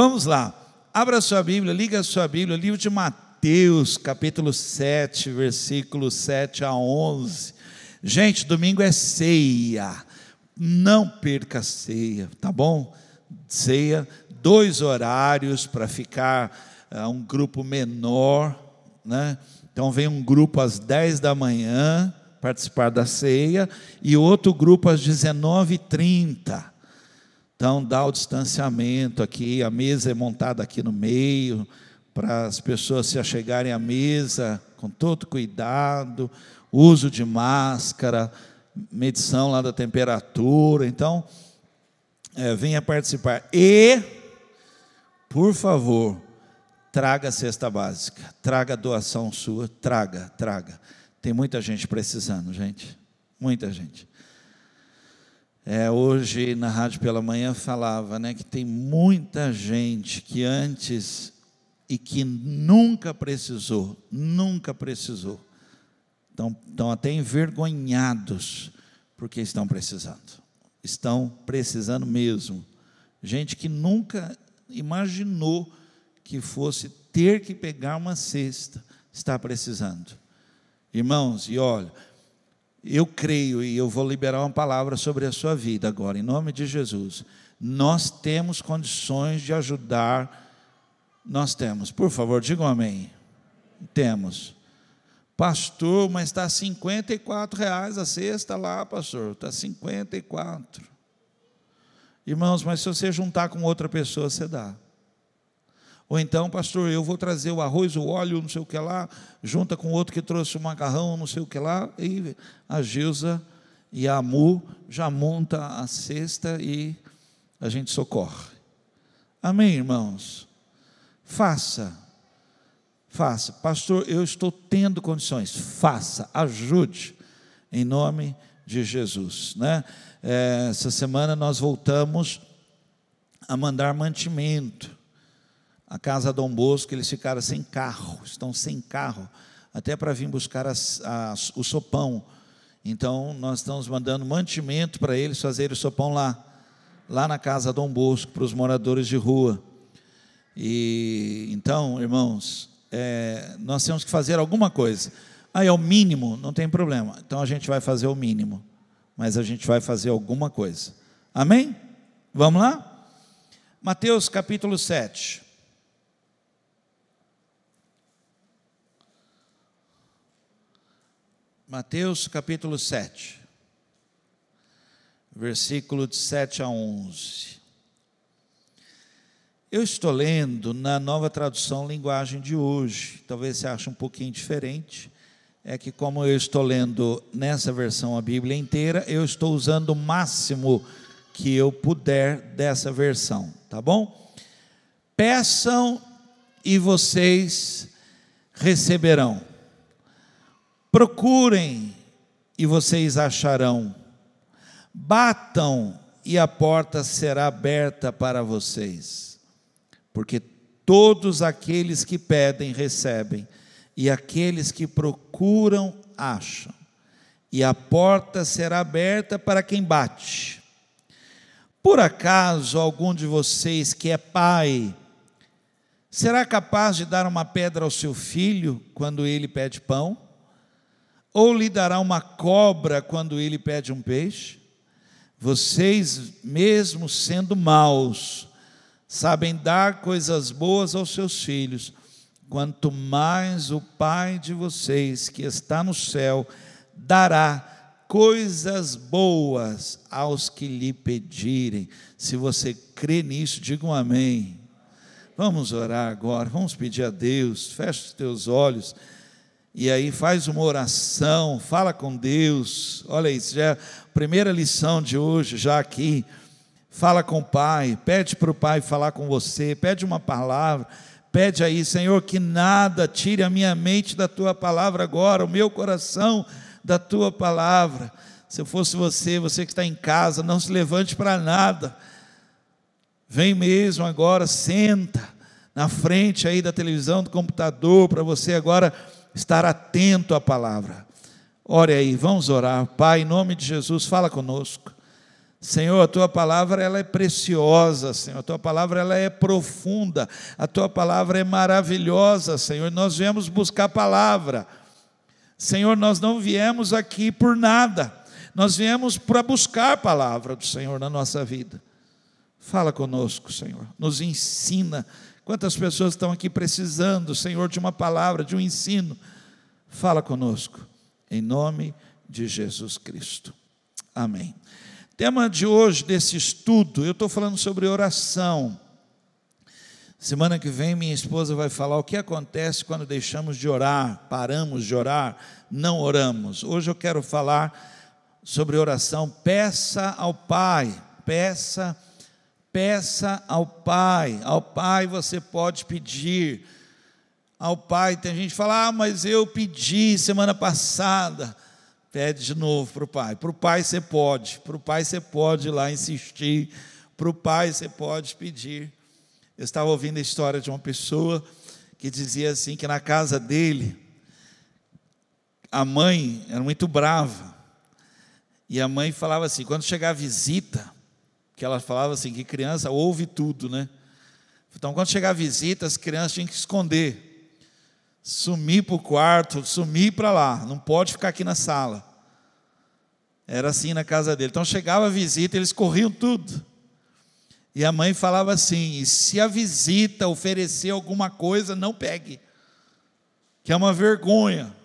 Vamos lá. Abra a sua Bíblia, liga a sua Bíblia, livro de Mateus, capítulo 7, versículos 7 a 11. Gente, domingo é ceia. Não perca a ceia, tá bom? Ceia, dois horários para ficar uh, um grupo menor, né? Então vem um grupo às 10 da manhã participar da ceia e outro grupo às 19h30. Então dá o distanciamento aqui, a mesa é montada aqui no meio, para as pessoas se achegarem à mesa com todo cuidado, uso de máscara, medição lá da temperatura. Então, é, venha participar. E, por favor, traga a cesta básica, traga a doação sua, traga, traga. Tem muita gente precisando, gente, muita gente. É, hoje na rádio pela manhã falava, né, que tem muita gente que antes e que nunca precisou, nunca precisou. Estão, estão até envergonhados porque estão precisando. Estão precisando mesmo. Gente que nunca imaginou que fosse ter que pegar uma cesta, está precisando. Irmãos, e olha, eu creio e eu vou liberar uma palavra sobre a sua vida agora, em nome de Jesus. Nós temos condições de ajudar, nós temos. Por favor, digam amém. Temos. Pastor, mas está 54 reais a cesta lá, pastor. Está 54. Irmãos, mas se você juntar com outra pessoa, você dá. Ou então, pastor, eu vou trazer o arroz, o óleo, não sei o que lá, junta com outro que trouxe o macarrão, não sei o que lá, e a Gilza e a Amu já monta a cesta e a gente socorre. Amém, irmãos? Faça, faça. Pastor, eu estou tendo condições. Faça, ajude, em nome de Jesus. Né? É, essa semana nós voltamos a mandar mantimento a casa Dom Bosco, eles ficaram sem carro, estão sem carro, até para vir buscar as, as, o sopão. Então, nós estamos mandando mantimento para eles fazerem o sopão lá, lá na casa Dom Bosco, para os moradores de rua. E então, irmãos, é, nós temos que fazer alguma coisa. Ah, é o mínimo, não tem problema. Então a gente vai fazer o mínimo, mas a gente vai fazer alguma coisa. Amém? Vamos lá? Mateus capítulo 7. Mateus capítulo 7, versículo de 7 a 11. Eu estou lendo na nova tradução linguagem de hoje, talvez você ache um pouquinho diferente. É que, como eu estou lendo nessa versão a Bíblia inteira, eu estou usando o máximo que eu puder dessa versão, tá bom? Peçam e vocês receberão Procurem e vocês acharão. Batam e a porta será aberta para vocês. Porque todos aqueles que pedem recebem, e aqueles que procuram acham. E a porta será aberta para quem bate. Por acaso algum de vocês que é pai será capaz de dar uma pedra ao seu filho quando ele pede pão? Ou lhe dará uma cobra quando ele pede um peixe? Vocês, mesmo sendo maus, sabem dar coisas boas aos seus filhos, quanto mais o Pai de vocês, que está no céu, dará coisas boas aos que lhe pedirem. Se você crê nisso, diga um amém. Vamos orar agora, vamos pedir a Deus, feche os teus olhos e aí faz uma oração, fala com Deus. Olha isso, já é a primeira lição de hoje, já aqui. Fala com o Pai, pede para o Pai falar com você, pede uma palavra, pede aí, Senhor, que nada tire a minha mente da tua palavra agora, o meu coração da tua palavra. Se eu fosse você, você que está em casa, não se levante para nada. Vem mesmo agora, senta na frente aí da televisão, do computador, para você agora estar atento à palavra. Ore aí, vamos orar. Pai, em nome de Jesus, fala conosco. Senhor, a tua palavra ela é preciosa, Senhor. A tua palavra ela é profunda. A tua palavra é maravilhosa, Senhor. Nós viemos buscar a palavra. Senhor, nós não viemos aqui por nada. Nós viemos para buscar a palavra do Senhor na nossa vida. Fala conosco, Senhor. Nos ensina. Quantas pessoas estão aqui precisando, Senhor, de uma palavra, de um ensino? Fala conosco. Em nome de Jesus Cristo. Amém. Tema de hoje desse estudo, eu estou falando sobre oração. Semana que vem minha esposa vai falar o que acontece quando deixamos de orar, paramos de orar, não oramos. Hoje eu quero falar sobre oração. Peça ao Pai, peça, peça ao Pai. Ao Pai você pode pedir. Ao Pai, tem gente que fala, ah, mas eu pedi semana passada. Pede de novo para o pai. Para o pai você pode, para o pai você pode ir lá insistir, para o pai você pode pedir. Eu estava ouvindo a história de uma pessoa que dizia assim que na casa dele a mãe era muito brava. E a mãe falava assim, quando chegar a visita, que ela falava assim, que criança ouve tudo, né? Então, quando chegar a visita, as crianças tinham que esconder sumir para o quarto, sumir para lá, não pode ficar aqui na sala. Era assim na casa dele. Então chegava a visita, eles corriam tudo. E a mãe falava assim: se a visita oferecer alguma coisa, não pegue, que é uma vergonha.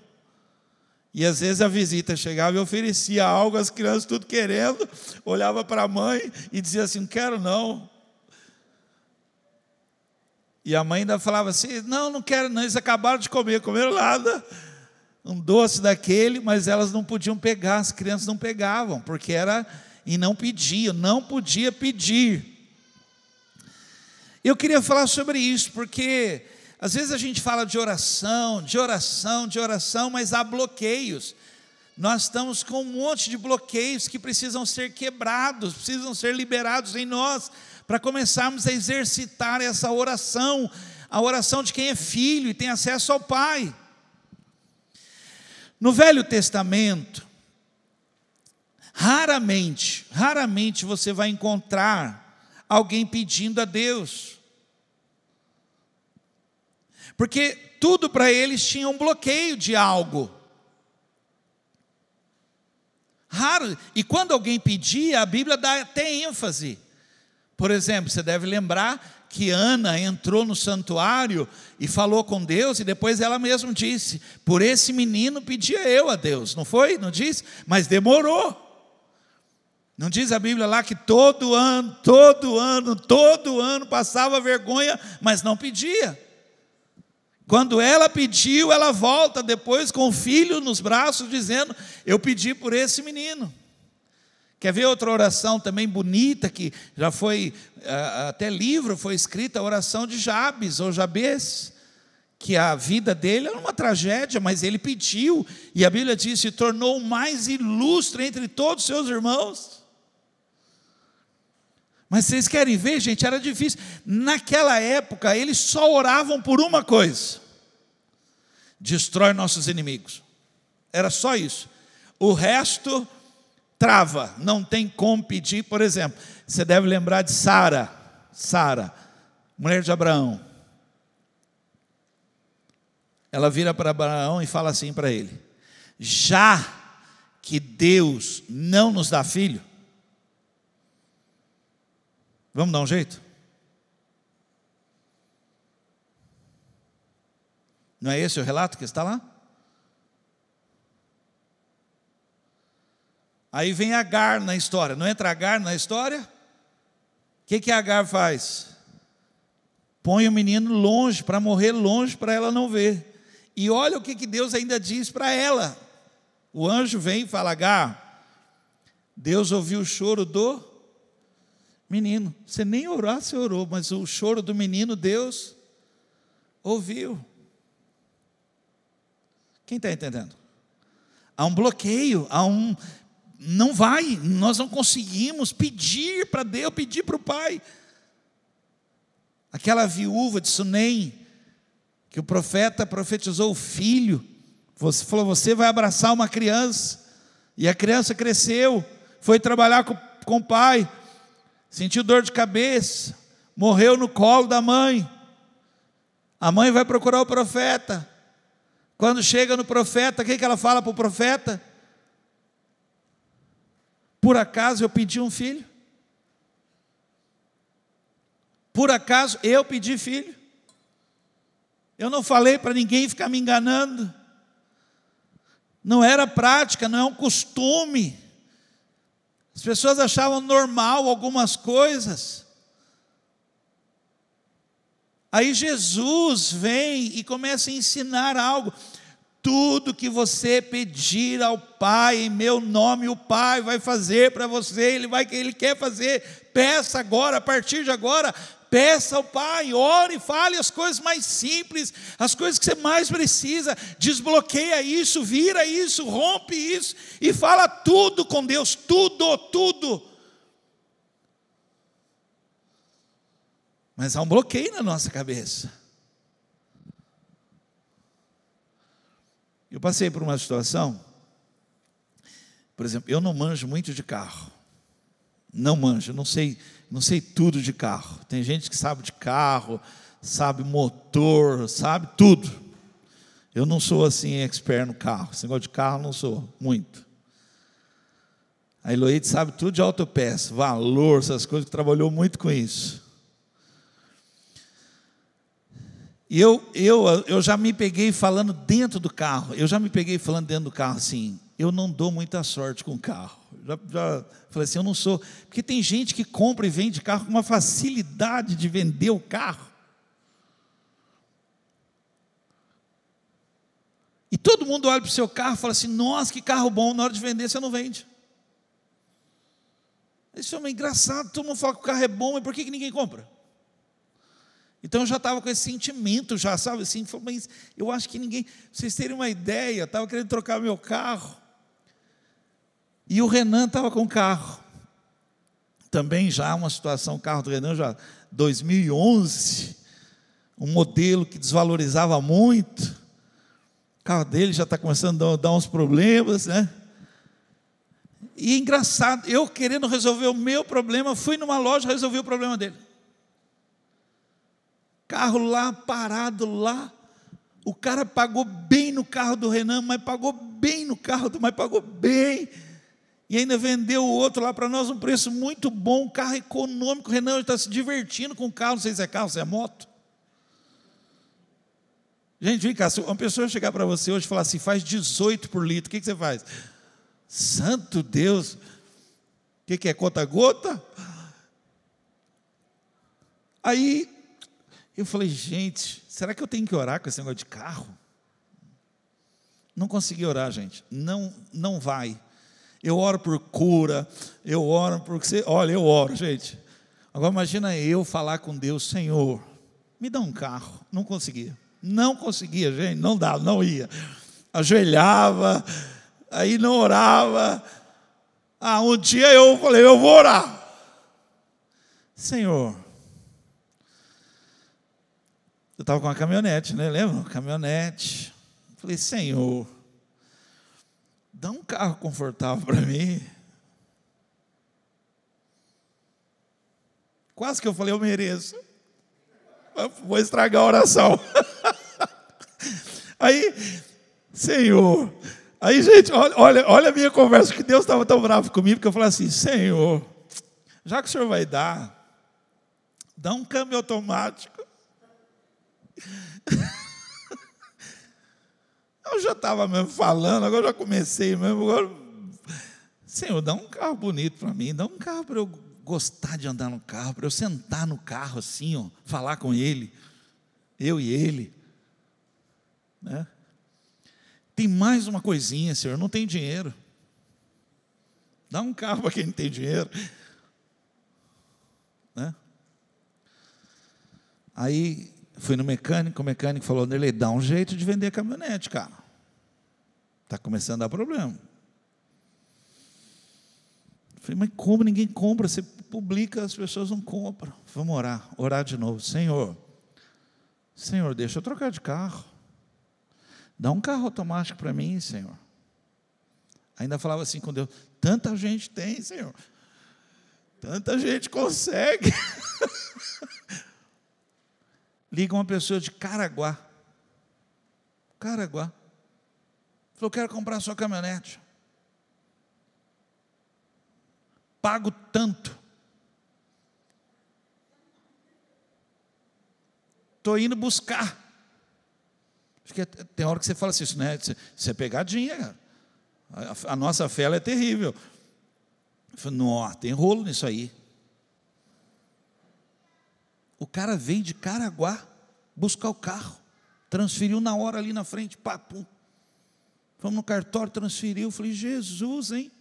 E às vezes a visita chegava e oferecia algo, as crianças tudo querendo, olhava para a mãe e dizia assim: não quero não. E a mãe ainda falava assim: não, não quero, não. Eles acabaram de comer, comeram nada. Um doce daquele, mas elas não podiam pegar, as crianças não pegavam, porque era e não pediam, não podia pedir. Eu queria falar sobre isso, porque às vezes a gente fala de oração, de oração, de oração, mas há bloqueios. Nós estamos com um monte de bloqueios que precisam ser quebrados, precisam ser liberados em nós para começarmos a exercitar essa oração, a oração de quem é filho e tem acesso ao Pai. No Velho Testamento, raramente, raramente você vai encontrar alguém pedindo a Deus. Porque tudo para eles tinha um bloqueio de algo. Raro. E quando alguém pedia, a Bíblia dá até ênfase. Por exemplo, você deve lembrar que Ana entrou no santuário e falou com Deus, e depois ela mesma disse: Por esse menino pedia eu a Deus, não foi? Não disse? Mas demorou. Não diz a Bíblia lá que todo ano, todo ano, todo ano passava vergonha, mas não pedia. Quando ela pediu, ela volta depois com o filho nos braços, dizendo: Eu pedi por esse menino. Quer ver outra oração também bonita, que já foi, até livro foi escrita, a oração de Jabes, ou Jabes, que a vida dele era uma tragédia, mas ele pediu, e a Bíblia diz, se tornou o mais ilustre entre todos os seus irmãos. Mas vocês querem ver, gente, era difícil. Naquela época, eles só oravam por uma coisa: destrói nossos inimigos. Era só isso. O resto trava, não tem como pedir, por exemplo, você deve lembrar de Sara, Sara, mulher de Abraão. Ela vira para Abraão e fala assim para ele: Já que Deus não nos dá filho, vamos dar um jeito? Não é esse o relato que está lá? Aí vem Agar na história. Não entra Agar na história? O que, que Agar faz? Põe o menino longe, para morrer longe, para ela não ver. E olha o que, que Deus ainda diz para ela. O anjo vem e fala: Agar, Deus ouviu o choro do menino. Você nem orar, você orou, mas o choro do menino, Deus ouviu. Quem está entendendo? Há um bloqueio, há um não vai, nós não conseguimos pedir para Deus, pedir para o Pai. Aquela viúva de Sunem, que o profeta profetizou o filho, falou: Você vai abraçar uma criança, e a criança cresceu, foi trabalhar com, com o pai, sentiu dor de cabeça, morreu no colo da mãe. A mãe vai procurar o profeta. Quando chega no profeta, o que, ela fala para o profeta? Por acaso eu pedi um filho? Por acaso eu pedi filho? Eu não falei para ninguém ficar me enganando. Não era prática, não é um costume. As pessoas achavam normal algumas coisas. Aí Jesus vem e começa a ensinar algo. Tudo que você pedir ao Pai em meu nome, o Pai vai fazer para você, ele vai ele quer fazer. Peça agora, a partir de agora, Peça ao Pai, ore, fale as coisas mais simples, as coisas que você mais precisa. Desbloqueia isso, vira isso, rompe isso e fala tudo com Deus, tudo, tudo. Mas há um bloqueio na nossa cabeça. Eu passei por uma situação, por exemplo, eu não manjo muito de carro. Não manjo, não sei não sei tudo de carro. Tem gente que sabe de carro, sabe motor, sabe tudo. Eu não sou assim expert no carro. Negócio de carro não sou muito. A Eloíde sabe tudo de autopeça, valor, essas coisas, que trabalhou muito com isso. E eu, eu, eu já me peguei falando dentro do carro, eu já me peguei falando dentro do carro assim, eu não dou muita sorte com carro. Já, já falei assim, eu não sou. Porque tem gente que compra e vende carro com uma facilidade de vender o carro. E todo mundo olha para o seu carro e fala assim: nossa, que carro bom, na hora de vender você não vende. Isso é engraçado, todo mundo fala que o carro é bom, mas por que, que ninguém compra? Então eu já estava com esse sentimento, já sabe assim, mas eu acho que ninguém, vocês terem uma ideia, estava querendo trocar meu carro. E o Renan estava com o carro. Também já uma situação, o carro do Renan já 2011, um modelo que desvalorizava muito. O carro dele já está começando a dar uns problemas, né? E engraçado, eu querendo resolver o meu problema, fui numa loja resolver o problema dele. Carro lá, parado lá. O cara pagou bem no carro do Renan, mas pagou bem no carro do, mas pagou bem e ainda vendeu o outro lá para nós um preço muito bom, carro econômico. O Renan está se divertindo com o carro, não sei se é carro, se é moto. Gente, vem cá, se uma pessoa chegar para você hoje e falar assim, faz 18 por litro, o que, que você faz? Santo Deus, o que, que é conta-gota? Aí eu falei, gente, será que eu tenho que orar com esse negócio de carro? Não consegui orar, gente. Não, não vai eu oro por cura, eu oro por você. Olha, eu oro, gente. Agora imagina eu falar com Deus, Senhor, me dá um carro. Não conseguia. Não conseguia, gente, não dava, não ia. Ajoelhava, aí não orava. Ah, um dia eu falei, eu vou orar. Senhor, eu estava com uma caminhonete, né? Lembra? Caminhonete. Falei, Senhor, dá um carro confortável para mim. Quase que eu falei, eu mereço. Vou estragar a oração. Aí, Senhor. Aí, gente, olha, olha a minha conversa, que Deus estava tão bravo comigo, que eu falei assim: Senhor, já que o Senhor vai dar, dá um câmbio automático. Eu já estava mesmo falando, agora já comecei mesmo. Agora, Senhor, dá um carro bonito para mim, dá um carro para eu gostar de andar no carro, para eu sentar no carro assim, ó, falar com ele, eu e ele. Né? Tem mais uma coisinha, Senhor, não tem dinheiro. Dá um carro para quem não tem dinheiro. Né? Aí fui no mecânico, o mecânico falou: Nerley, dá um jeito de vender caminhonete, cara. Está começando a dar problema. Falei, mas como ninguém compra? Você publica, as pessoas não compram. Vamos orar, orar de novo. Senhor, Senhor, deixa eu trocar de carro. Dá um carro automático para mim, Senhor. Ainda falava assim com Deus: tanta gente tem, Senhor. Tanta gente consegue. Liga uma pessoa de Caraguá. Caraguá. Falou, quero comprar sua caminhonete. Pago tanto. Estou indo buscar. Tem hora que você fala assim, isso, né? Isso é pegadinha, cara. A, a nossa fé é terrível. Eu falei, tem rolo nisso aí. O cara vem de Caraguá buscar o carro, transferiu na hora ali na frente, papo. Fomos no cartório, transferiu. Falei, Jesus, hein?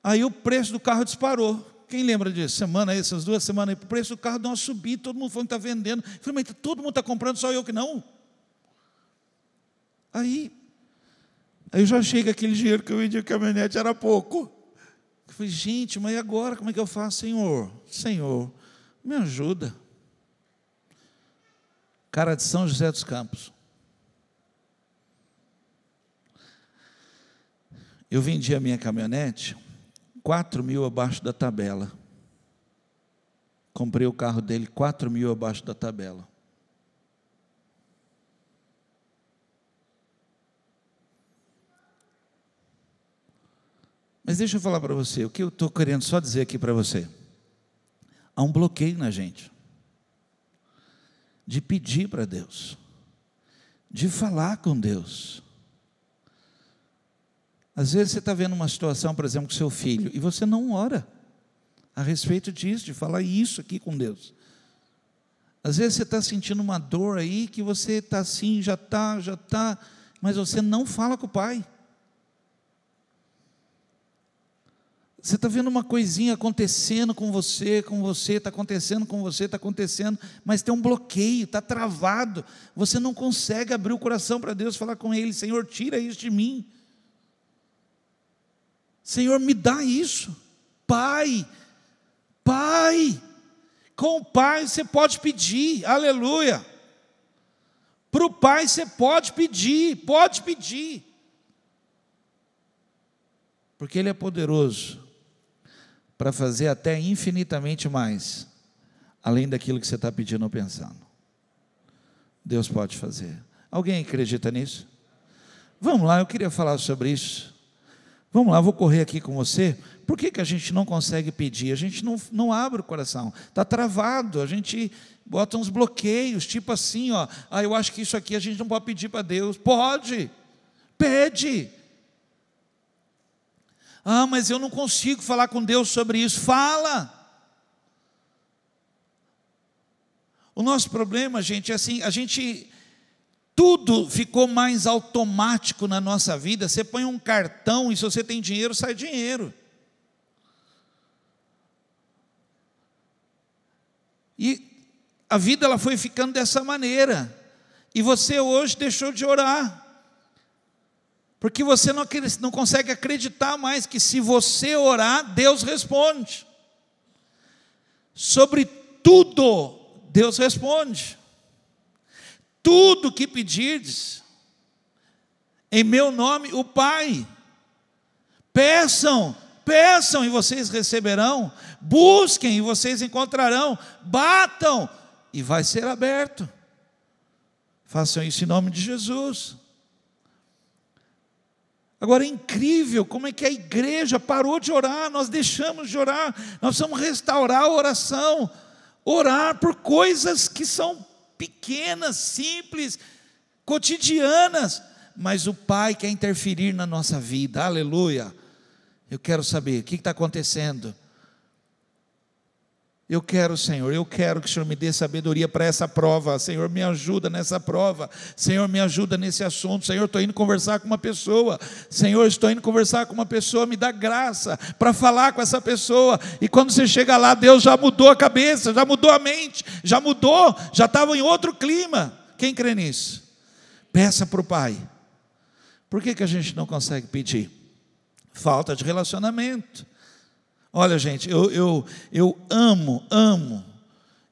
Aí o preço do carro disparou. Quem lembra disso? Semana aí, essas duas semanas aí, o preço do carro deu uma subida, todo mundo falando que está vendendo. Falei, mas todo mundo está comprando, só eu que não. Aí Aí eu já achei que aquele dinheiro que eu vendi a caminhonete era pouco. Eu falei, gente, mas e agora? Como é que eu faço, Senhor? Senhor, me ajuda. Cara de São José dos Campos. Eu vendi a minha caminhonete, 4 mil abaixo da tabela. Comprei o carro dele, 4 mil abaixo da tabela. Mas deixa eu falar para você, o que eu estou querendo só dizer aqui para você. Há um bloqueio na gente de pedir para Deus, de falar com Deus. Às vezes você está vendo uma situação, por exemplo, com seu filho, e você não ora a respeito disso, de falar isso aqui com Deus. Às vezes você está sentindo uma dor aí que você está assim, já está, já está, mas você não fala com o pai. Você está vendo uma coisinha acontecendo com você, com você, está acontecendo com você, está acontecendo, mas tem um bloqueio, está travado. Você não consegue abrir o coração para Deus, falar com Ele: Senhor, tira isso de mim. Senhor, me dá isso. Pai, Pai. Com o Pai você pode pedir, aleluia. Para o Pai você pode pedir, pode pedir. Porque Ele é poderoso para fazer até infinitamente mais, além daquilo que você está pedindo ou pensando. Deus pode fazer. Alguém acredita nisso? Vamos lá, eu queria falar sobre isso. Vamos lá, vou correr aqui com você. Por que, que a gente não consegue pedir? A gente não, não abre o coração, está travado, a gente bota uns bloqueios, tipo assim, ó, ah, eu acho que isso aqui a gente não pode pedir para Deus. Pode, pede. Ah, mas eu não consigo falar com Deus sobre isso. Fala. O nosso problema, gente, é assim, a gente tudo ficou mais automático na nossa vida. Você põe um cartão e se você tem dinheiro, sai dinheiro. E a vida ela foi ficando dessa maneira. E você hoje deixou de orar. Porque você não, não consegue acreditar mais que se você orar, Deus responde. Sobre tudo, Deus responde. Tudo que pedirdes, em meu nome, o Pai. Peçam, peçam e vocês receberão. Busquem e vocês encontrarão. Batam e vai ser aberto. Façam isso em nome de Jesus. Agora é incrível como é que a igreja parou de orar, nós deixamos de orar, nós precisamos restaurar a oração, orar por coisas que são pequenas, simples, cotidianas, mas o Pai quer interferir na nossa vida, aleluia. Eu quero saber o que está acontecendo. Eu quero, Senhor, eu quero que o Senhor me dê sabedoria para essa prova. Senhor, me ajuda nessa prova. Senhor, me ajuda nesse assunto. Senhor, estou indo conversar com uma pessoa. Senhor, estou indo conversar com uma pessoa. Me dá graça para falar com essa pessoa. E quando você chega lá, Deus já mudou a cabeça, já mudou a mente, já mudou, já estava em outro clima. Quem crê nisso? Peça para o Pai. Por que, que a gente não consegue pedir? Falta de relacionamento. Olha, gente, eu, eu, eu amo, amo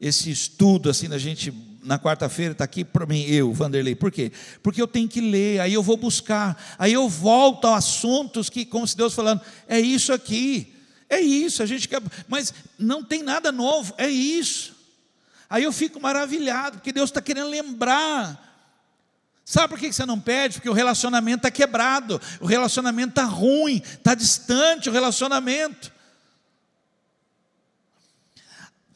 esse estudo assim da gente na quarta-feira está aqui para mim, eu, Vanderlei. Por quê? Porque eu tenho que ler, aí eu vou buscar, aí eu volto a assuntos que, como se Deus falando, é isso aqui, É isso, a gente quer, mas não tem nada novo, é isso. Aí eu fico maravilhado, porque Deus está querendo lembrar. Sabe por que você não pede? Porque o relacionamento está quebrado, o relacionamento está ruim, está distante o relacionamento.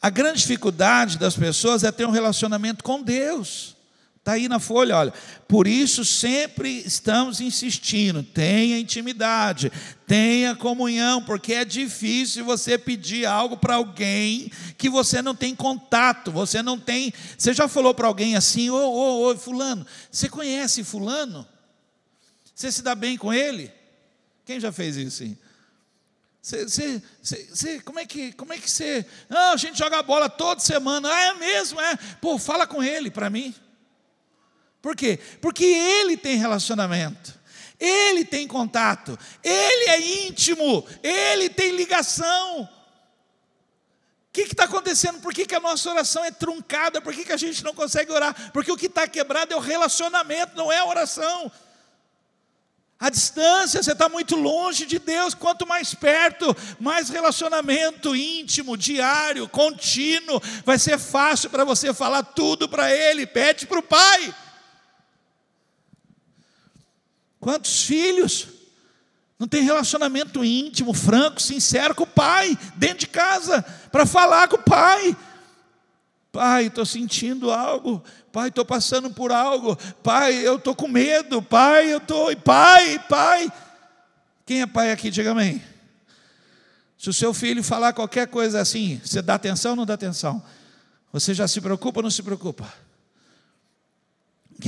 A grande dificuldade das pessoas é ter um relacionamento com Deus. Está aí na folha, olha. Por isso sempre estamos insistindo: tenha intimidade, tenha comunhão, porque é difícil você pedir algo para alguém que você não tem contato, você não tem. Você já falou para alguém assim: ô, ô, ô, Fulano, você conhece Fulano? Você se dá bem com ele? Quem já fez isso? Assim? Você, você, você, como é que, como é que você? Ah, a gente joga bola toda semana. Ah, é mesmo, é. Pô, fala com ele para mim. Por quê? Porque ele tem relacionamento, ele tem contato, ele é íntimo, ele tem ligação. O que está acontecendo? Por que, que a nossa oração é truncada? Por que, que a gente não consegue orar? Porque o que está quebrado é o relacionamento, não é a oração. A distância, você está muito longe de Deus. Quanto mais perto, mais relacionamento íntimo, diário, contínuo. Vai ser fácil para você falar tudo para Ele. Pede para o Pai. Quantos filhos não tem relacionamento íntimo, franco, sincero com o pai, dentro de casa, para falar com o pai? Pai, estou sentindo algo. Pai, estou passando por algo. Pai, eu estou com medo. Pai, eu estou. Pai, pai. Quem é pai aqui? Diga amém. Se o seu filho falar qualquer coisa assim, você dá atenção ou não dá atenção? Você já se preocupa ou não se preocupa?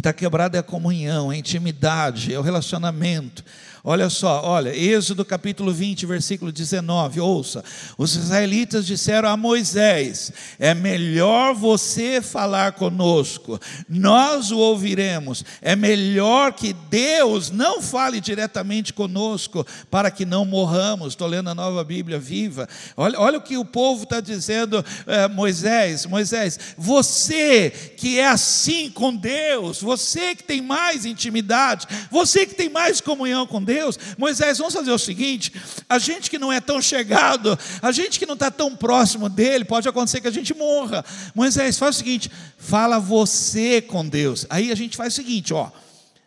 Está quebrado é a comunhão, a intimidade, é o relacionamento. Olha só, olha, Êxodo capítulo 20, versículo 19, ouça. Os israelitas disseram a Moisés: É melhor você falar conosco, nós o ouviremos. É melhor que Deus não fale diretamente conosco, para que não morramos. Estou lendo a nova Bíblia viva. Olha, olha o que o povo está dizendo, é, Moisés: Moisés, você que é assim com Deus, você que tem mais intimidade, você que tem mais comunhão com Deus, Deus. Moisés, vamos fazer o seguinte: a gente que não é tão chegado, a gente que não está tão próximo dele, pode acontecer que a gente morra. Moisés, faz o seguinte: fala você com Deus. Aí a gente faz o seguinte: ó,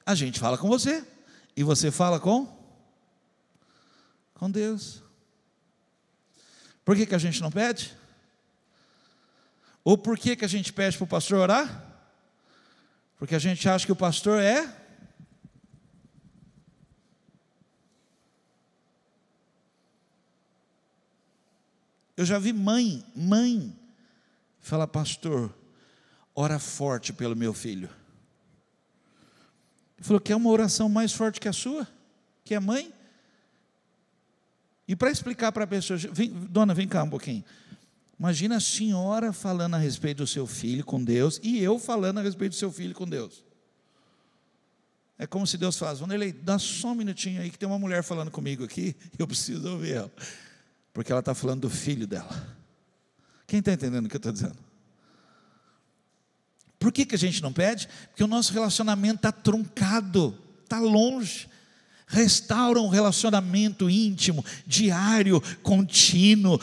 a gente fala com você, e você fala com? Com Deus. Por que, que a gente não pede? Ou por que, que a gente pede para o pastor orar? Porque a gente acha que o pastor é Eu já vi mãe, mãe, falar, pastor, ora forte pelo meu filho. Ele falou, quer uma oração mais forte que a sua? Que é mãe? E para explicar para a pessoa, vem, dona, vem cá um pouquinho. Imagina a senhora falando a respeito do seu filho com Deus e eu falando a respeito do seu filho com Deus. É como se Deus faz, Vanderlei, dá só um minutinho aí que tem uma mulher falando comigo aqui, eu preciso ouvir ela porque ela está falando do filho dela. Quem está entendendo o que eu estou dizendo? Por que, que a gente não pede? Porque o nosso relacionamento está truncado, está longe. Restaura um relacionamento íntimo, diário, contínuo,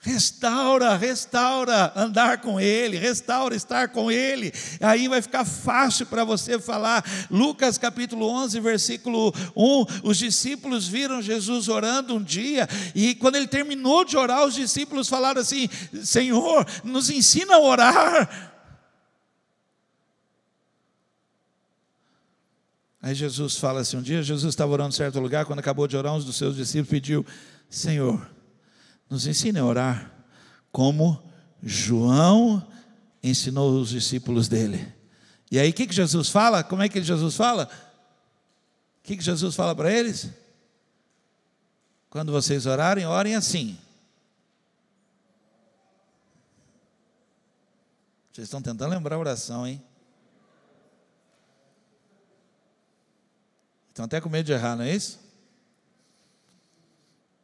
Restaura, restaura andar com Ele, restaura estar com Ele, aí vai ficar fácil para você falar. Lucas capítulo 11, versículo 1: os discípulos viram Jesus orando um dia, e quando ele terminou de orar, os discípulos falaram assim: Senhor, nos ensina a orar. Aí Jesus fala assim: um dia Jesus estava orando em certo lugar, quando acabou de orar, um dos seus discípulos pediu: Senhor, nos ensina a orar, como João ensinou os discípulos dele. E aí o que, que Jesus fala? Como é que Jesus fala? O que, que Jesus fala para eles? Quando vocês orarem, orem assim. Vocês estão tentando lembrar a oração, hein? Estão até com medo de errar, não é isso?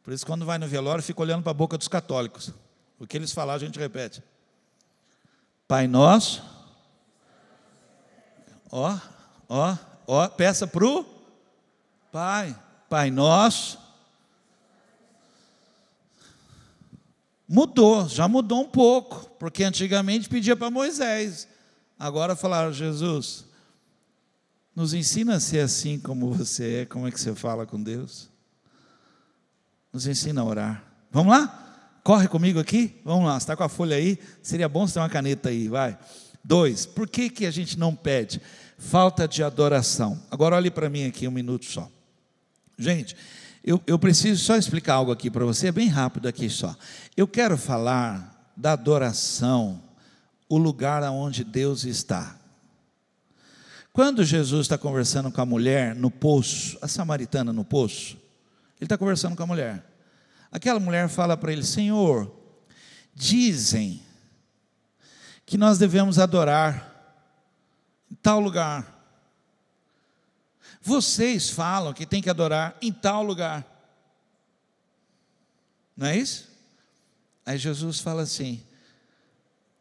Por isso, quando vai no velório, fica olhando para a boca dos católicos. O que eles falar, a gente repete. Pai nosso. Ó, ó, ó, peça para o Pai. Pai nosso. Mudou, já mudou um pouco, porque antigamente pedia para Moisés. Agora falaram, Jesus, nos ensina a ser assim como você é, como é que você fala com Deus. Nos ensina a orar. Vamos lá? Corre comigo aqui? Vamos lá, você está com a folha aí? Seria bom você ter uma caneta aí, vai. Dois, por que, que a gente não pede? Falta de adoração. Agora olhe para mim aqui um minuto só. Gente, eu, eu preciso só explicar algo aqui para você, bem rápido aqui só. Eu quero falar da adoração, o lugar onde Deus está. Quando Jesus está conversando com a mulher no poço, a samaritana no poço, ele está conversando com a mulher. Aquela mulher fala para ele: Senhor, dizem que nós devemos adorar em tal lugar. Vocês falam que tem que adorar em tal lugar. Não é isso? Aí Jesus fala assim: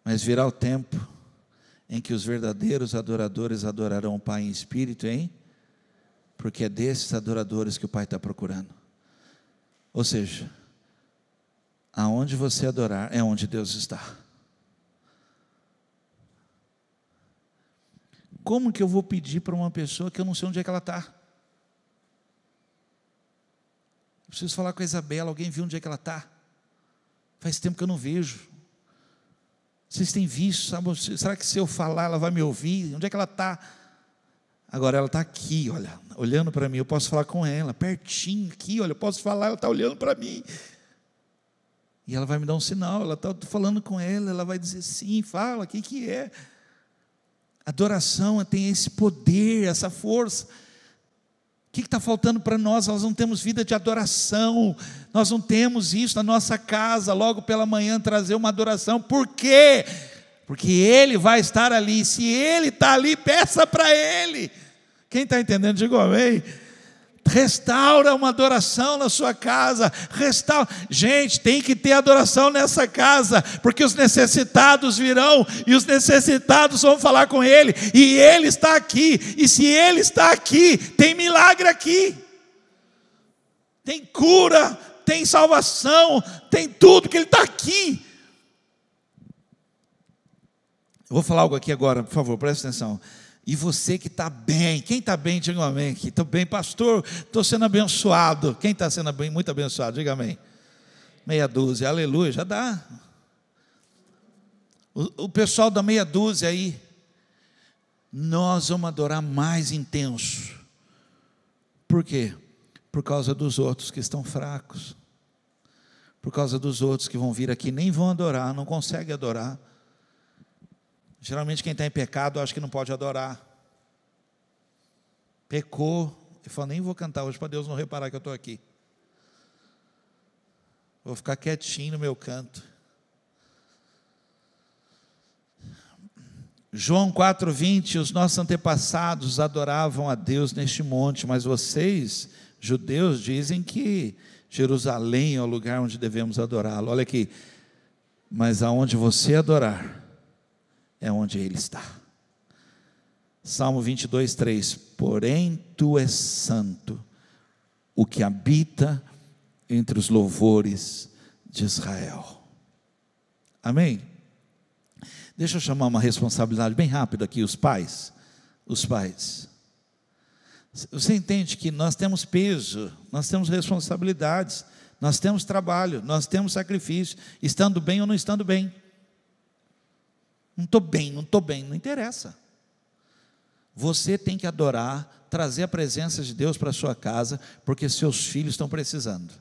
Mas virá o tempo em que os verdadeiros adoradores adorarão o Pai em espírito, hein? Porque é desses adoradores que o Pai está procurando. Ou seja, aonde você adorar é onde Deus está. Como que eu vou pedir para uma pessoa que eu não sei onde é que ela está? Preciso falar com a Isabela, alguém viu onde é que ela está? Faz tempo que eu não vejo. Vocês têm visto, sabe? Será que se eu falar ela vai me ouvir? Onde é que ela está? Agora ela está aqui, olha, olhando para mim. Eu posso falar com ela, pertinho aqui, olha, eu posso falar, ela está olhando para mim. E ela vai me dar um sinal, ela está falando com ela, ela vai dizer sim, fala, o que, que é? Adoração tem esse poder, essa força. O que está faltando para nós? Nós não temos vida de adoração, nós não temos isso na nossa casa, logo pela manhã trazer uma adoração, por quê? Porque Ele vai estar ali, se Ele está ali, peça para Ele. Quem está entendendo, diga amém. Restaura uma adoração na sua casa. Restaura. Gente, tem que ter adoração nessa casa, porque os necessitados virão e os necessitados vão falar com Ele, e Ele está aqui. E se Ele está aqui, tem milagre aqui, tem cura, tem salvação, tem tudo que Ele está aqui. Vou falar algo aqui agora, por favor, preste atenção. E você que está bem, quem está bem, diga um amém aqui. Estou bem, pastor, estou sendo abençoado. Quem está sendo bem, muito abençoado, diga amém. Meia dúzia, aleluia, já dá. O, o pessoal da meia dúzia aí, nós vamos adorar mais intenso. Por quê? Por causa dos outros que estão fracos. Por causa dos outros que vão vir aqui nem vão adorar, não conseguem adorar Geralmente quem está em pecado acha que não pode adorar. Pecou e falou: nem vou cantar hoje para Deus não reparar que eu estou aqui. Vou ficar quietinho no meu canto. João 4,20: Os nossos antepassados adoravam a Deus neste monte, mas vocês, judeus, dizem que Jerusalém é o lugar onde devemos adorá-lo. Olha aqui, mas aonde você adorar, é onde Ele está. Salmo 22, 3: Porém tu és santo, o que habita entre os louvores de Israel. Amém? Deixa eu chamar uma responsabilidade bem rápido aqui, os pais. Os pais. Você entende que nós temos peso, nós temos responsabilidades, nós temos trabalho, nós temos sacrifício, estando bem ou não estando bem. Não estou bem, não estou bem, não interessa. Você tem que adorar, trazer a presença de Deus para sua casa, porque seus filhos estão precisando.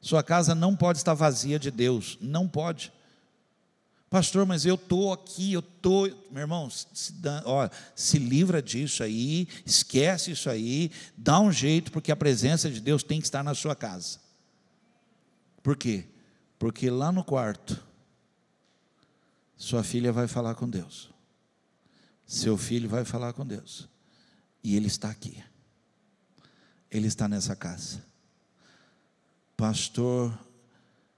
Sua casa não pode estar vazia de Deus, não pode. Pastor, mas eu estou aqui, eu estou. Meu irmão, se, ó, se livra disso aí, esquece isso aí, dá um jeito, porque a presença de Deus tem que estar na sua casa. Por quê? Porque lá no quarto, sua filha vai falar com Deus. Seu filho vai falar com Deus. E ele está aqui. Ele está nessa casa. Pastor,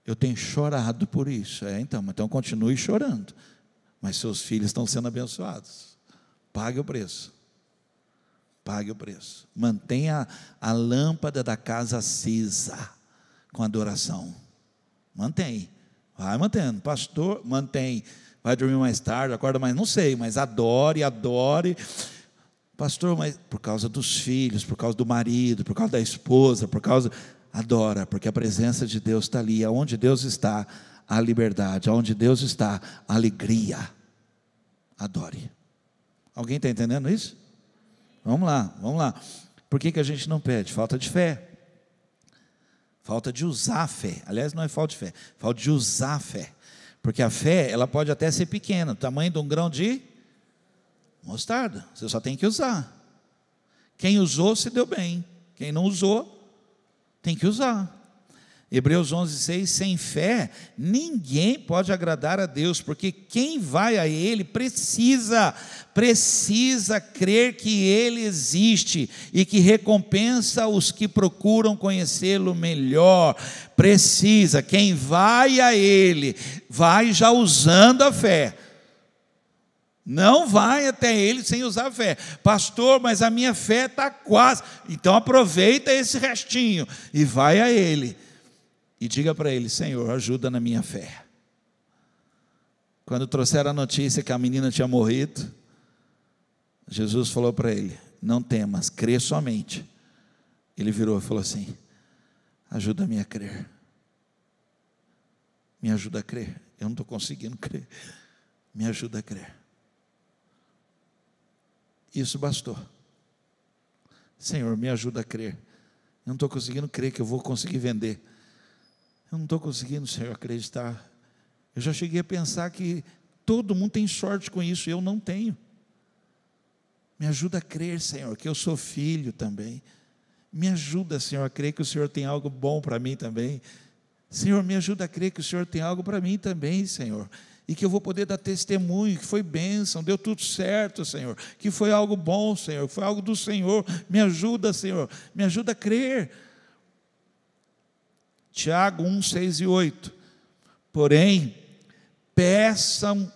eu tenho chorado por isso. É, então, então continue chorando. Mas seus filhos estão sendo abençoados. Pague o preço. Pague o preço. Mantenha a lâmpada da casa acesa com adoração. Mantém. Vai mantendo. Pastor, mantém. Vai dormir mais tarde, acorda mais, não sei, mas adore, adore. Pastor, mas por causa dos filhos, por causa do marido, por causa da esposa, por causa. Adora, porque a presença de Deus está ali. Aonde Deus está, a liberdade. Aonde Deus está, a alegria. Adore. Alguém está entendendo isso? Vamos lá, vamos lá. Por que, que a gente não pede? Falta de fé. Falta de usar a fé. Aliás, não é falta de fé, falta de usar a fé. Porque a fé, ela pode até ser pequena, tamanho de um grão de mostarda. Você só tem que usar. Quem usou se deu bem. Quem não usou, tem que usar. Hebreus 11, 6, sem fé, ninguém pode agradar a Deus, porque quem vai a Ele precisa, precisa crer que Ele existe e que recompensa os que procuram conhecê-lo melhor. Precisa, quem vai a Ele, vai já usando a fé. Não vai até ele sem usar a fé. Pastor, mas a minha fé está quase. Então aproveita esse restinho e vai a ele e diga para ele: Senhor, ajuda na minha fé. Quando trouxeram a notícia que a menina tinha morrido, Jesus falou para ele: Não temas, crê somente. Ele virou e falou assim: Ajuda-me a crer. Me ajuda a crer. Eu não estou conseguindo crer. Me ajuda a crer. Isso bastou. Senhor, me ajuda a crer. Eu não estou conseguindo crer que eu vou conseguir vender. Eu não estou conseguindo, Senhor, acreditar. Eu já cheguei a pensar que todo mundo tem sorte com isso, eu não tenho. Me ajuda a crer, Senhor, que eu sou filho também. Me ajuda, Senhor, a crer que o Senhor tem algo bom para mim também. Senhor, me ajuda a crer que o Senhor tem algo para mim também, Senhor. E que eu vou poder dar testemunho, que foi bênção, deu tudo certo, Senhor. Que foi algo bom, Senhor, que foi algo do Senhor. Me ajuda, Senhor, me ajuda a crer. Tiago 1, 6 e 8. Porém, peçam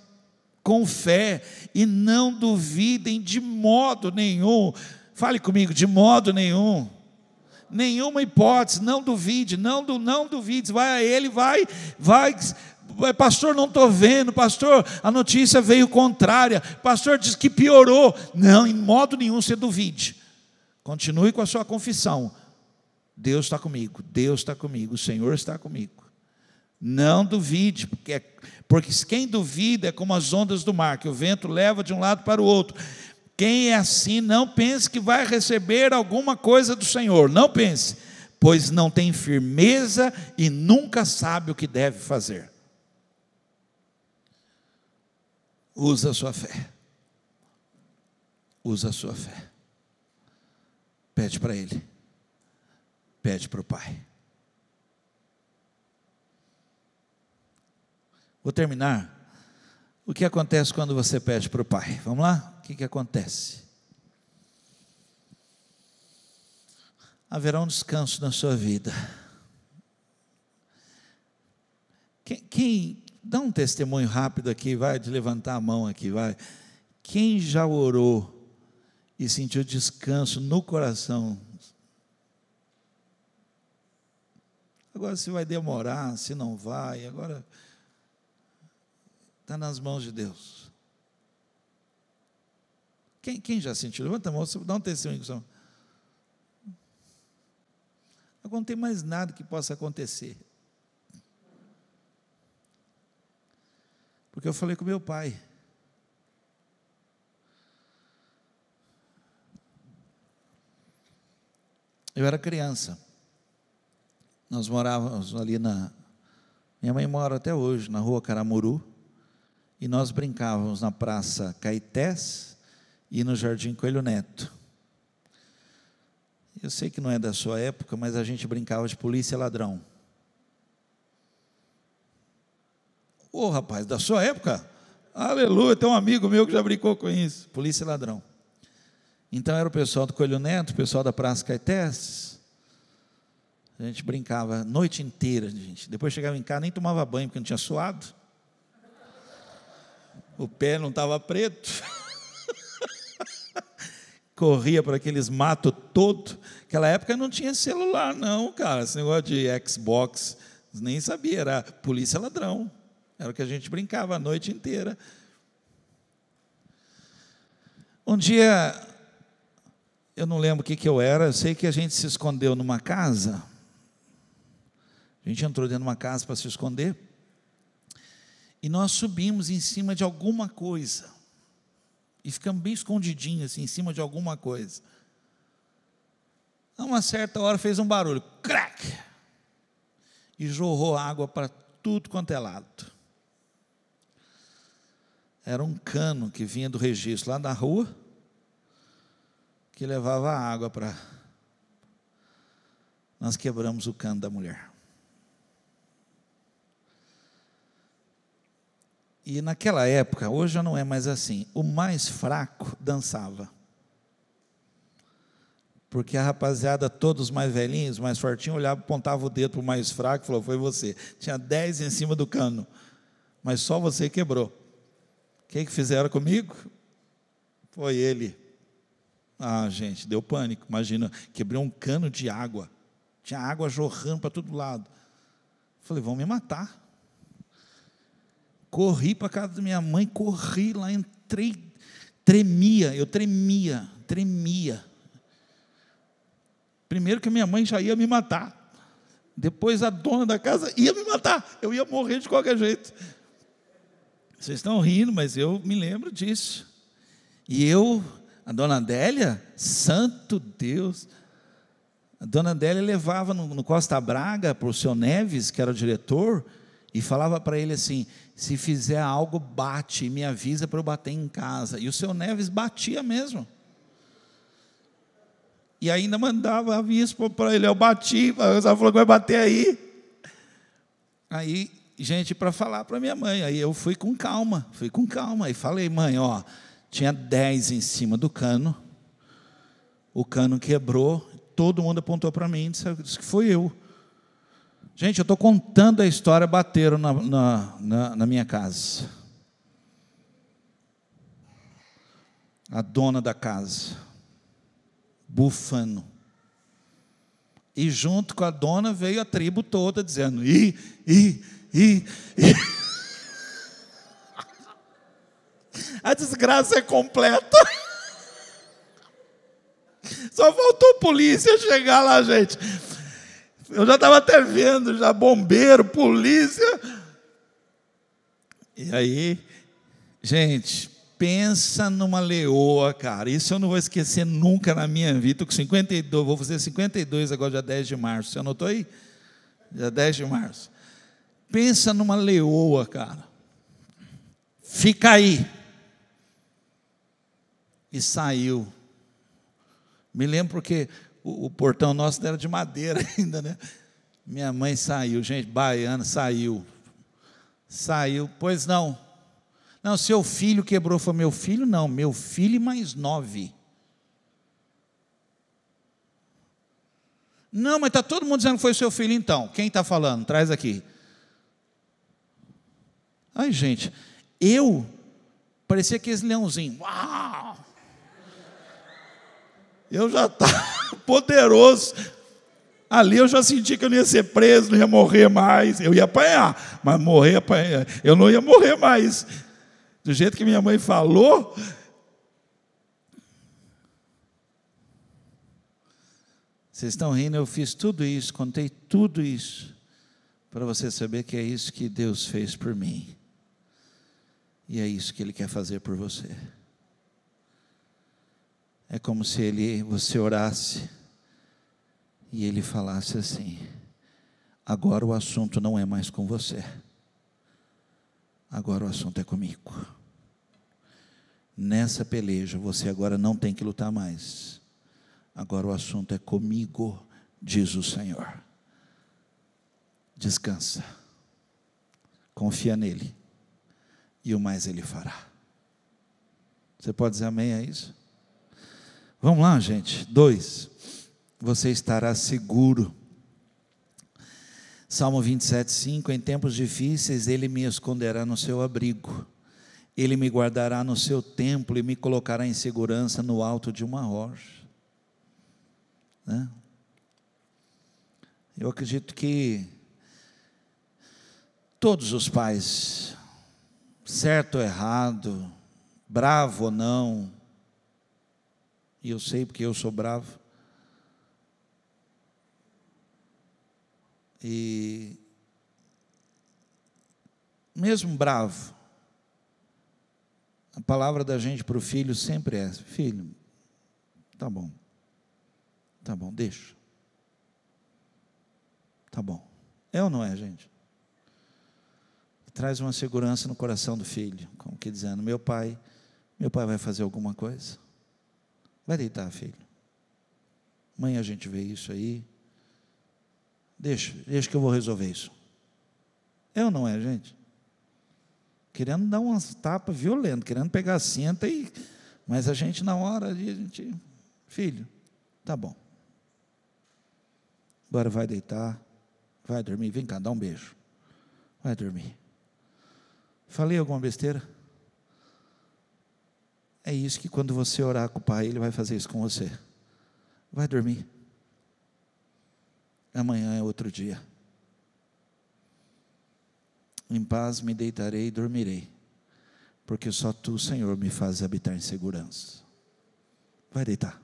com fé e não duvidem de modo nenhum. Fale comigo, de modo nenhum. Nenhuma hipótese, não duvide, não, não duvide, vai a ele, vai, vai, pastor, não estou vendo, pastor, a notícia veio contrária, pastor diz que piorou. Não, em modo nenhum você duvide. Continue com a sua confissão. Deus está comigo, Deus está comigo, o Senhor está comigo. Não duvide, porque, é, porque quem duvida é como as ondas do mar, que o vento leva de um lado para o outro. Quem é assim, não pense que vai receber alguma coisa do Senhor, não pense, pois não tem firmeza e nunca sabe o que deve fazer. Usa a sua fé. Usa a sua fé. Pede para Ele pede para o Pai. Vou terminar. O que acontece quando você pede para o Pai? Vamos lá? O que, que acontece? Haverá um descanso na sua vida. Quem, quem, dá um testemunho rápido aqui, vai, de levantar a mão aqui, vai. Quem já orou e sentiu descanso no coração Agora, se vai demorar, se não vai, agora está nas mãos de Deus. Quem, quem já sentiu? Levanta a mão, dá um testemunho. Agora não tem mais nada que possa acontecer. Porque eu falei com meu pai. Eu era criança. Nós morávamos ali na. Minha mãe mora até hoje, na rua Caramuru. E nós brincávamos na Praça Caetés e no Jardim Coelho Neto. Eu sei que não é da sua época, mas a gente brincava de polícia ladrão. Ô oh, rapaz, da sua época? Aleluia, tem um amigo meu que já brincou com isso. Polícia ladrão. Então era o pessoal do Coelho Neto, o pessoal da Praça Caetés, a gente brincava a noite inteira, gente. Depois chegava em casa, nem tomava banho, porque não tinha suado. O pé não estava preto. Corria para aqueles matos todo. Naquela época não tinha celular, não, cara. Esse negócio de Xbox, Nem sabia, era polícia ladrão. Era o que a gente brincava a noite inteira. Um dia, eu não lembro o que, que eu era, eu sei que a gente se escondeu numa casa. A gente entrou dentro de uma casa para se esconder. E nós subimos em cima de alguma coisa. E ficamos bem escondidinhos, assim, em cima de alguma coisa. A uma certa hora fez um barulho, crack! E jorrou água para tudo quanto é lado. Era um cano que vinha do registro lá da rua, que levava água para. Nós quebramos o cano da mulher. E naquela época, hoje não é mais assim, o mais fraco dançava. Porque a rapaziada, todos mais velhinhos, mais fortinhos, olhava, apontava o dedo para o mais fraco e falou: Foi você. Tinha dez em cima do cano, mas só você quebrou. O que, que fizeram comigo? Foi ele. Ah, gente, deu pânico. Imagina, quebrei um cano de água. Tinha água jorrando para todo lado. Falei, vão me matar. Corri para casa da minha mãe, corri lá, entrei, tremia, eu tremia, tremia. Primeiro que minha mãe já ia me matar. Depois a dona da casa ia me matar. Eu ia morrer de qualquer jeito. Vocês estão rindo, mas eu me lembro disso. E eu, a dona Adélia, santo Deus, a dona Adélia levava no, no Costa Braga para o seu Neves, que era o diretor, e falava para ele assim: se fizer algo, bate, me avisa para eu bater em casa. E o seu Neves batia mesmo. E ainda mandava aviso para ele, eu bati, ela falou que vai bater aí. Aí, gente, para falar para minha mãe, aí eu fui com calma, fui com calma, e falei, mãe, ó, tinha dez em cima do cano, o cano quebrou, todo mundo apontou para mim, disse que foi eu. Gente, eu estou contando a história, bateram na, na, na, na minha casa. A dona da casa, bufando. E junto com a dona veio a tribo toda dizendo: ih, ih, ih, ih. A desgraça é completa. Só faltou polícia chegar lá, gente. Eu já estava até vendo, já bombeiro, polícia. E aí, gente, pensa numa leoa, cara. Isso eu não vou esquecer nunca na minha vida. Estou com 52, vou fazer 52 agora, dia 10 de março. Você anotou aí? Dia 10 de março. Pensa numa leoa, cara. Fica aí. E saiu. Me lembro porque o, o portão nosso era de madeira ainda, né? Minha mãe saiu, gente, baiana, saiu. Saiu, pois não. Não, seu filho quebrou, foi meu filho? Não, meu filho mais nove. Não, mas está todo mundo dizendo que foi seu filho então. Quem está falando? Traz aqui. Ai, gente, eu parecia aqueles leãozinho. Uau! Eu já estava poderoso. Ali eu já senti que eu não ia ser preso, não ia morrer mais. Eu ia apanhar, mas morrer, apanhar. Eu não ia morrer mais. Do jeito que minha mãe falou. Vocês estão rindo, eu fiz tudo isso, contei tudo isso, para você saber que é isso que Deus fez por mim. E é isso que Ele quer fazer por você. É como se ele, você orasse e ele falasse assim: agora o assunto não é mais com você, agora o assunto é comigo. Nessa peleja você agora não tem que lutar mais, agora o assunto é comigo, diz o Senhor. Descansa, confia nele, e o mais ele fará. Você pode dizer amém a isso? Vamos lá, gente. Dois. Você estará seguro. Salmo 27, 5. Em tempos difíceis, Ele me esconderá no seu abrigo. Ele me guardará no seu templo e me colocará em segurança no alto de uma rocha. Né? Eu acredito que Todos os pais, certo ou errado, bravo ou não, e eu sei porque eu sou bravo, e mesmo bravo, a palavra da gente para o filho sempre é: filho, tá bom, tá bom, deixa, tá bom. É ou não é, gente? Traz uma segurança no coração do filho, como que dizendo: meu pai, meu pai vai fazer alguma coisa. Vai deitar, filho. Amanhã a gente vê isso aí. Deixa, deixa que eu vou resolver isso. É ou não é, gente? querendo dar umas tapas violentas, querendo pegar a cinta e. Mas a gente, na hora a gente. Filho, tá bom. Agora vai deitar, vai dormir, vem cá, dá um beijo. Vai dormir. Falei alguma besteira? É isso que quando você orar com o Pai, Ele vai fazer isso com você. Vai dormir. Amanhã é outro dia. Em paz me deitarei e dormirei, porque só tu, Senhor, me fazes habitar em segurança. Vai deitar.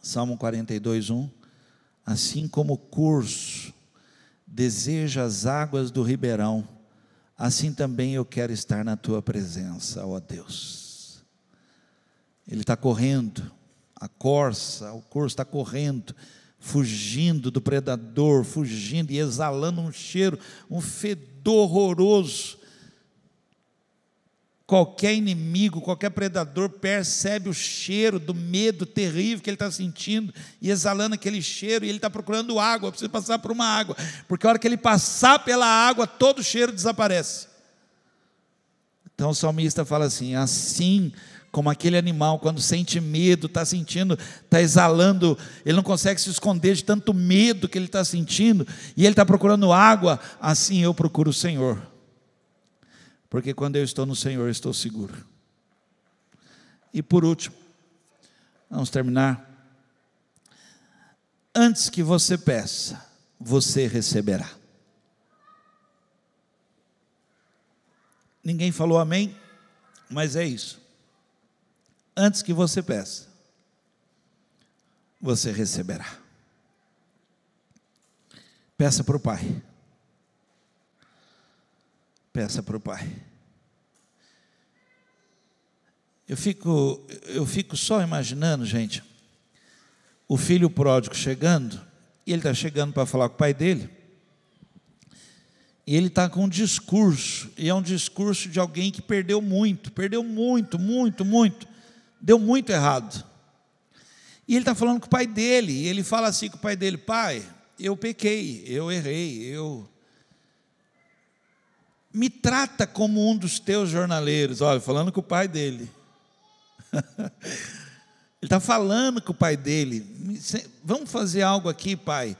Salmo 42, 1. Assim como o curso deseja as águas do ribeirão, assim também eu quero estar na tua presença, ó Deus. Ele está correndo, a corça, o curso está correndo, fugindo do predador, fugindo e exalando um cheiro, um fedor horroroso. Qualquer inimigo, qualquer predador percebe o cheiro do medo terrível que ele está sentindo e exalando aquele cheiro, e ele está procurando água, precisa passar por uma água, porque a hora que ele passar pela água, todo o cheiro desaparece. Então o salmista fala assim: assim como aquele animal, quando sente medo, está sentindo, está exalando, ele não consegue se esconder de tanto medo que ele está sentindo, e ele está procurando água, assim eu procuro o Senhor, porque quando eu estou no Senhor, eu estou seguro. E por último, vamos terminar. Antes que você peça, você receberá. Ninguém falou amém, mas é isso antes que você peça, você receberá. Peça para o Pai. Peça para o Pai. Eu fico, eu fico só imaginando, gente, o filho pródigo chegando, e ele está chegando para falar com o pai dele, e ele está com um discurso, e é um discurso de alguém que perdeu muito, perdeu muito, muito, muito deu muito errado. E ele está falando com o pai dele, e ele fala assim com o pai dele: Pai, eu pequei, eu errei, eu. Me trata como um dos teus jornaleiros. Olha, falando com o pai dele. ele está falando com o pai dele. Vamos fazer algo aqui, pai.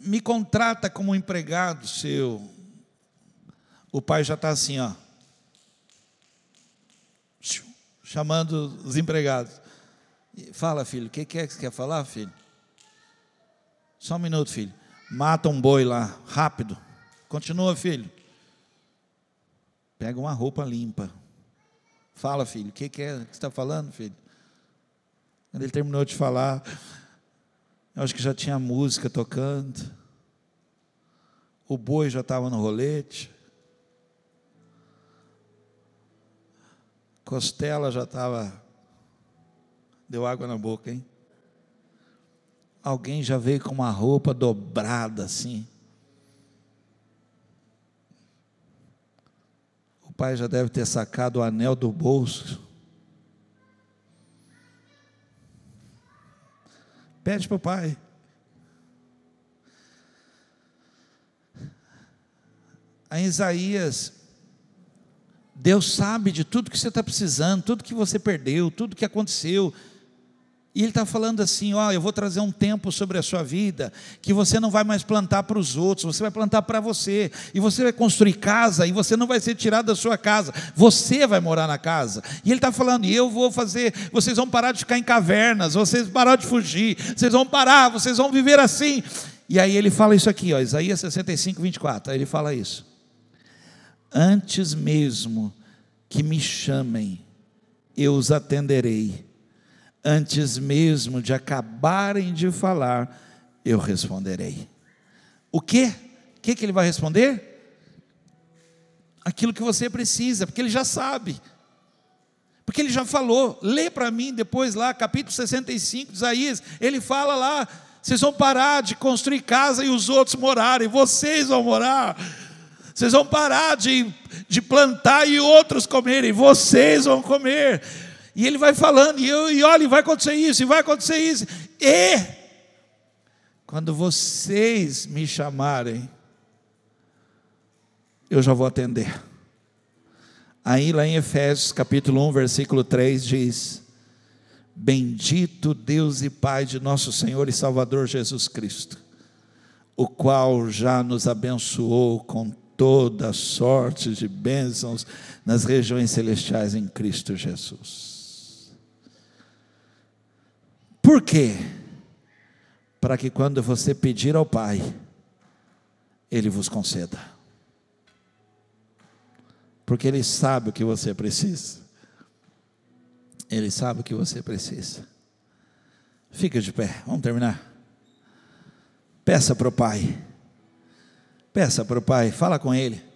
Me contrata como empregado seu. O pai já está assim, ó chamando os empregados. Fala, filho, o que, que é que você quer falar, filho? Só um minuto, filho. Mata um boi lá, rápido. Continua, filho. Pega uma roupa limpa. Fala, filho, o que, que é que você está falando, filho? Quando ele terminou de falar, eu acho que já tinha música tocando. O boi já estava no rolete. Costela já estava. Deu água na boca, hein? Alguém já veio com uma roupa dobrada assim. Pai já deve ter sacado o anel do bolso. Pede para o pai. A Isaías Deus sabe de tudo que você está precisando, tudo que você perdeu, tudo que aconteceu. E Ele está falando assim: ó, eu vou trazer um tempo sobre a sua vida, que você não vai mais plantar para os outros, você vai plantar para você, e você vai construir casa, e você não vai ser tirado da sua casa, você vai morar na casa. E Ele está falando: e eu vou fazer, vocês vão parar de ficar em cavernas, vocês vão parar de fugir, vocês vão parar, vocês vão viver assim. E aí ele fala isso aqui, ó, Isaías 65, 24. Aí ele fala isso. Antes mesmo que me chamem, eu os atenderei. Antes mesmo de acabarem de falar, eu responderei. O quê? O que, que ele vai responder? Aquilo que você precisa, porque ele já sabe. Porque ele já falou. Lê para mim depois lá, capítulo 65 de Isaías. Ele fala lá: vocês vão parar de construir casa e os outros morarem, vocês vão morar. Vocês vão parar de, de plantar e outros comerem, vocês vão comer. E ele vai falando, e, eu, e olha, vai acontecer isso, e vai acontecer isso. E quando vocês me chamarem, eu já vou atender. Aí lá em Efésios capítulo 1, versículo 3 diz: Bendito Deus e Pai de nosso Senhor e Salvador Jesus Cristo, o qual já nos abençoou com toda sorte de bênçãos nas regiões celestiais em Cristo Jesus. Por quê? Para que quando você pedir ao Pai, Ele vos conceda. Porque Ele sabe o que você precisa. Ele sabe o que você precisa. Fica de pé, vamos terminar. Peça para o Pai. Peça para o Pai, fala com Ele.